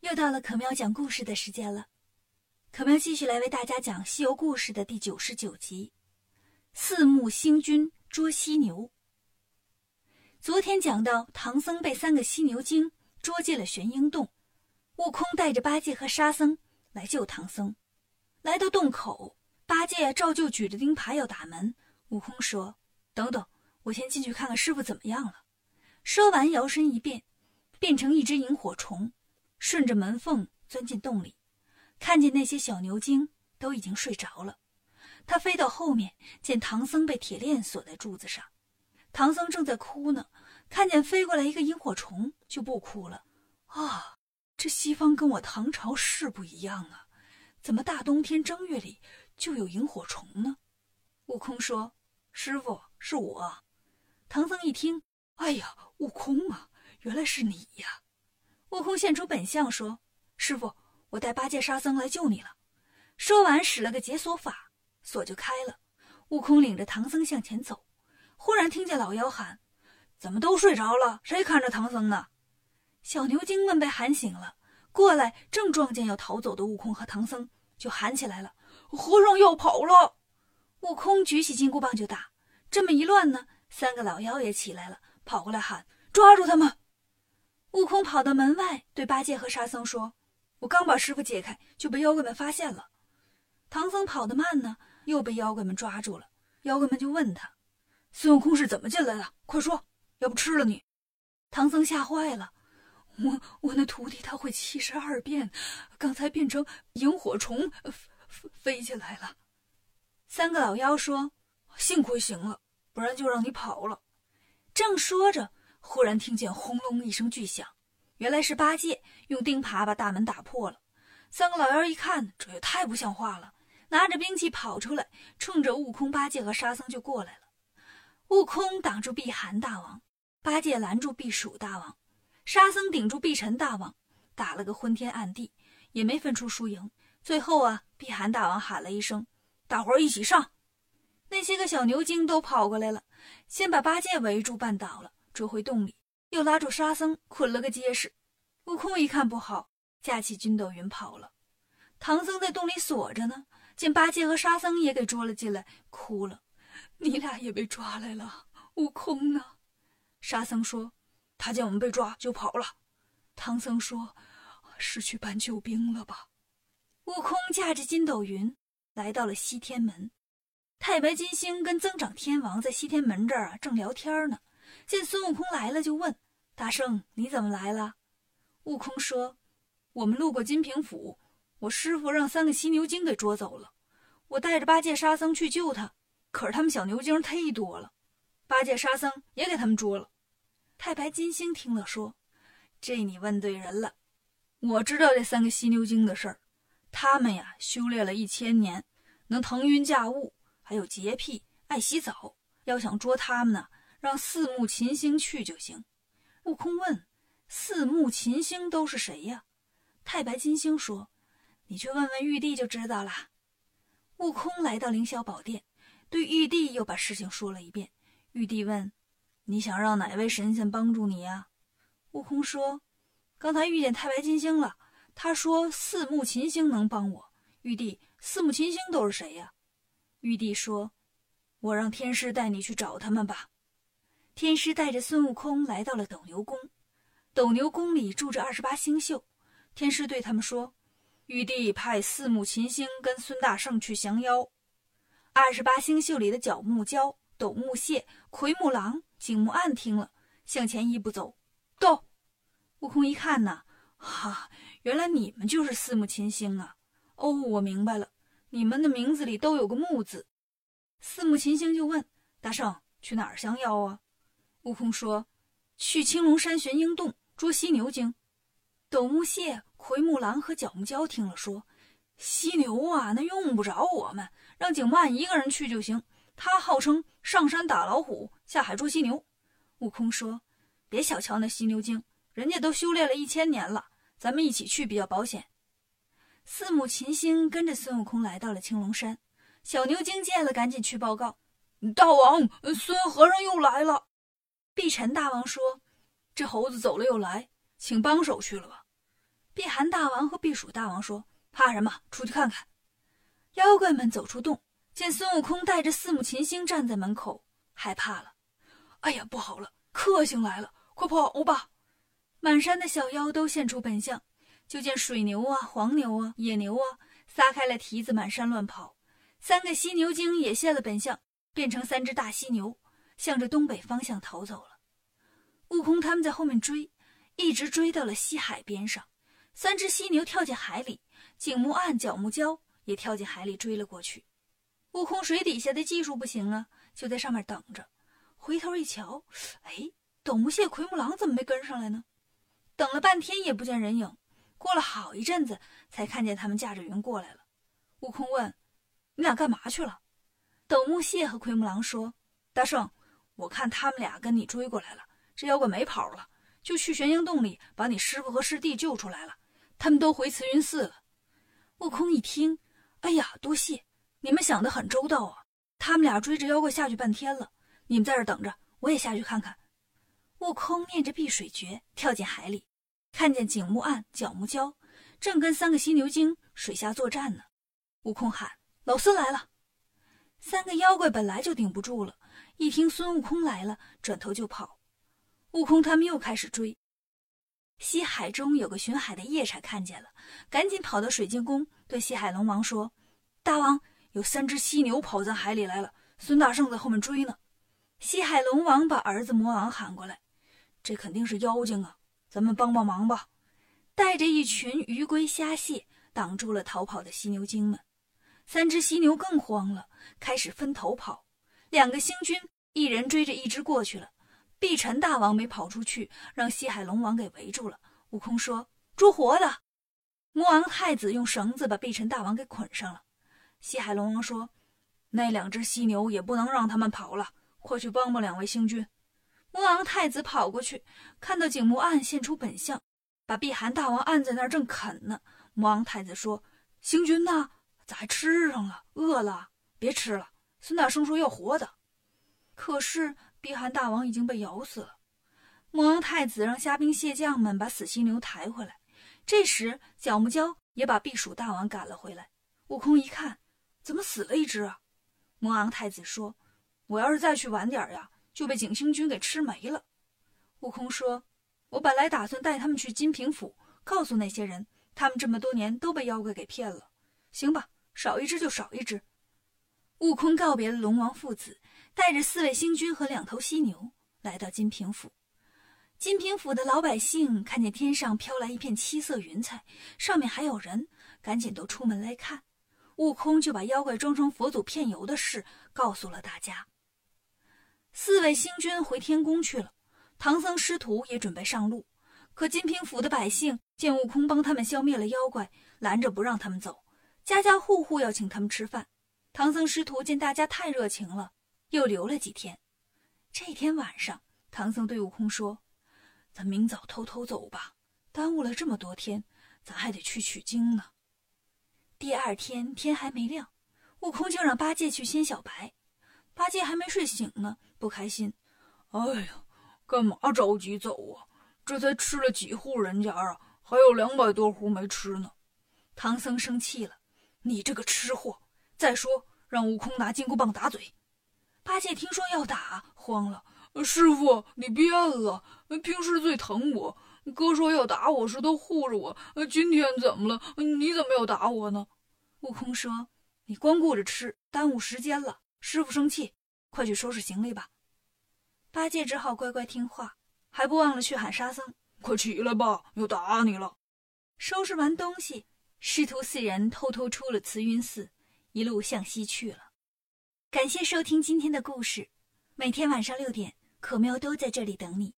又到了可喵讲故事的时间了，可喵继续来为大家讲《西游故事》的第九十九集《四目星君捉犀牛》。昨天讲到，唐僧被三个犀牛精捉进了玄鹰洞，悟空带着八戒和沙僧来救唐僧。来到洞口，八戒照旧举着钉耙要打门。悟空说：“等等，我先进去看看师傅怎么样了。”说完，摇身一变，变成一只萤火虫。顺着门缝钻进洞里，看见那些小牛精都已经睡着了。他飞到后面，见唐僧被铁链锁在柱子上，唐僧正在哭呢。看见飞过来一个萤火虫，就不哭了。啊，这西方跟我唐朝是不一样啊！怎么大冬天正月里就有萤火虫呢？悟空说：“师傅，是我。”唐僧一听，哎呀，悟空啊，原来是你呀！悟空现出本相，说：“师傅，我带八戒、沙僧来救你了。”说完，使了个解锁法，锁就开了。悟空领着唐僧向前走，忽然听见老妖喊：“怎么都睡着了？谁看着唐僧呢？”小牛精们被喊醒了，过来正撞见要逃走的悟空和唐僧，就喊起来了：“和尚要跑了！”悟空举起金箍棒就打。这么一乱呢，三个老妖也起来了，跑过来喊：“抓住他们！”悟空跑到门外，对八戒和沙僧说：“我刚把师傅解开，就被妖怪们发现了。”唐僧跑得慢呢，又被妖怪们抓住了。妖怪们就问他：“孙悟空是怎么进来的？快说，要不吃了你！”唐僧吓坏了：“我我那徒弟他会七十二变，刚才变成萤火虫飞飞起来了。”三个老妖说：“幸亏行了，不然就让你跑了。”正说着。忽然听见轰隆一声巨响，原来是八戒用钉耙把大门打破了。三个老妖一看，这也太不像话了，拿着兵器跑出来，冲着悟空、八戒和沙僧就过来了。悟空挡住避寒大王，八戒拦住避暑大王，沙僧顶住避尘大王，打了个昏天暗地，也没分出输赢。最后啊，避寒大王喊了一声：“大伙一起上！”那些个小牛精都跑过来了，先把八戒围住，绊倒了。捉回洞里，又拉住沙僧，捆了个结实。悟空一看不好，架起筋斗云跑了。唐僧在洞里锁着呢，见八戒和沙僧也给捉了进来，哭了：“你俩也被抓来了。”悟空呢？沙僧说：“他见我们被抓就跑了。”唐僧说：“是去搬救兵了吧？”悟空驾着筋斗云来到了西天门，太白金星跟增长天王在西天门这儿啊正聊天呢。见孙悟空来了，就问：“大圣，你怎么来了？”悟空说：“我们路过金平府，我师傅让三个犀牛精给捉走了，我带着八戒、沙僧去救他，可是他们小牛精忒多了，八戒、沙僧也给他们捉了。”太白金星听了说：“这你问对人了，我知道这三个犀牛精的事儿，他们呀修炼了一千年，能腾云驾雾，还有洁癖，爱洗澡。要想捉他们呢。”让四目秦星去就行。悟空问：“四目秦星都是谁呀？”太白金星说：“你去问问玉帝就知道了。”悟空来到凌霄宝殿，对玉帝又把事情说了一遍。玉帝问：“你想让哪位神仙帮助你呀？”悟空说：“刚才遇见太白金星了，他说四目秦星能帮我。”玉帝：“四目秦星都是谁呀？”玉帝说：“我让天师带你去找他们吧。”天师带着孙悟空来到了斗牛宫，斗牛宫里住着二十八星宿。天师对他们说：“玉帝派四目秦星跟孙大圣去降妖。”二十八星宿里的角木蛟、斗木蟹、奎木狼、景木暗听了，向前一步走到。悟空一看呐，哈，原来你们就是四目秦星啊！哦，我明白了，你们的名字里都有个木字。四目秦星就问大圣：“去哪儿降妖啊？”悟空说：“去青龙山玄鹰洞捉犀牛精。”斗木蟹、奎木狼和角木蛟听了说：“犀牛啊，那用不着我们，让景曼一个人去就行。他号称上山打老虎，下海捉犀牛。”悟空说：“别小瞧那犀牛精，人家都修炼了一千年了，咱们一起去比较保险。”四目秦星跟着孙悟空来到了青龙山，小牛精见了，赶紧去报告：“大王，孙和尚又来了。”碧尘大王说：“这猴子走了又来，请帮手去了吧。”避寒大王和避暑大王说：“怕什么？出去看看。”妖怪们走出洞，见孙悟空带着四目琴星站在门口，害怕了。哎呀，不好了，克星来了！快跑吧！满山的小妖都现出本相，就见水牛啊、黄牛啊、野牛啊，撒开了蹄子满山乱跑。三个犀牛精也现了本相，变成三只大犀牛，向着东北方向逃走了。悟空他们在后面追，一直追到了西海边上。三只犀牛跳进海里，景木岸、角木蛟也跳进海里追了过去。悟空水底下的技术不行啊，就在上面等着。回头一瞧，哎，斗木蟹、奎木狼怎么没跟上来呢？等了半天也不见人影。过了好一阵子，才看见他们驾着云过来了。悟空问：“你俩干嘛去了？”斗木蟹和奎木狼说：“大圣，我看他们俩跟你追过来了，这妖怪没跑了，就去玄鹰洞里把你师傅和师弟救出来了。”他们都回慈云寺了。悟空一听，哎呀，多谢你们想的很周到啊！他们俩追着妖怪下去半天了，你们在这等着，我也下去看看。悟空念着避水诀，跳进海里，看见景木岸、角木蛟正跟三个犀牛精水下作战呢。悟空喊：“老孙来了！”三个妖怪本来就顶不住了，一听孙悟空来了，转头就跑。悟空他们又开始追。西海中有个巡海的夜叉看见了，赶紧跑到水晶宫，对西海龙王说：“大王，有三只犀牛跑咱海里来了，孙大圣在后面追呢。”西海龙王把儿子魔王喊过来：“这肯定是妖精啊，咱们帮帮忙吧！”带着一群鱼龟虾蟹，挡住了逃跑的犀牛精们。三只犀牛更慌了，开始分头跑。两个星君一人追着一只过去了。碧尘大王没跑出去，让西海龙王给围住了。悟空说：“捉活的！”魔王太子用绳子把碧尘大王给捆上了。西海龙王说：“那两只犀牛也不能让他们跑了，快去帮帮两位星君。”魔王太子跑过去，看到景木岸现出本相，把碧寒大王按在那儿正啃呢。魔王太子说：“星君呢？咋还吃上了？饿了？别吃了。孙大圣说要活的。”可是。碧寒大王已经被咬死了，魔王太子让虾兵蟹将们把死犀牛抬回来。这时，角木蛟也把避暑大王赶了回来。悟空一看，怎么死了一只啊？魔王太子说：“我要是再去晚点呀，就被景星君给吃没了。”悟空说：“我本来打算带他们去金平府，告诉那些人，他们这么多年都被妖怪给骗了。行吧，少一只就少一只。”悟空告别了龙王父子。带着四位星君和两头犀牛来到金平府。金平府的老百姓看见天上飘来一片七色云彩，上面还有人，赶紧都出门来看。悟空就把妖怪装成佛祖骗油的事告诉了大家。四位星君回天宫去了，唐僧师徒也准备上路。可金平府的百姓见悟空帮他们消灭了妖怪，拦着不让他们走，家家户户要请他们吃饭。唐僧师徒见大家太热情了。又留了几天，这天晚上，唐僧对悟空说：“咱明早偷偷走吧，耽误了这么多天，咱还得去取经呢。”第二天天还没亮，悟空就让八戒去牵小白。八戒还没睡醒呢，不开心：“哎呀，干嘛着急走啊？这才吃了几户人家啊，还有两百多户没吃呢。”唐僧生气了：“你这个吃货！再说，让悟空拿金箍棒打嘴。”八戒听说要打，慌了。师傅，你变了，平时最疼我。哥说要打我时都护着我，今天怎么了？你怎么要打我呢？悟空说：“你光顾着吃，耽误时间了。师傅生气，快去收拾行李吧。”八戒只好乖乖听话，还不忘了去喊沙僧：“快起来吧，要打你了。”收拾完东西，师徒四人偷偷出了慈云寺，一路向西去了。感谢收听今天的故事，每天晚上六点，可喵都在这里等你。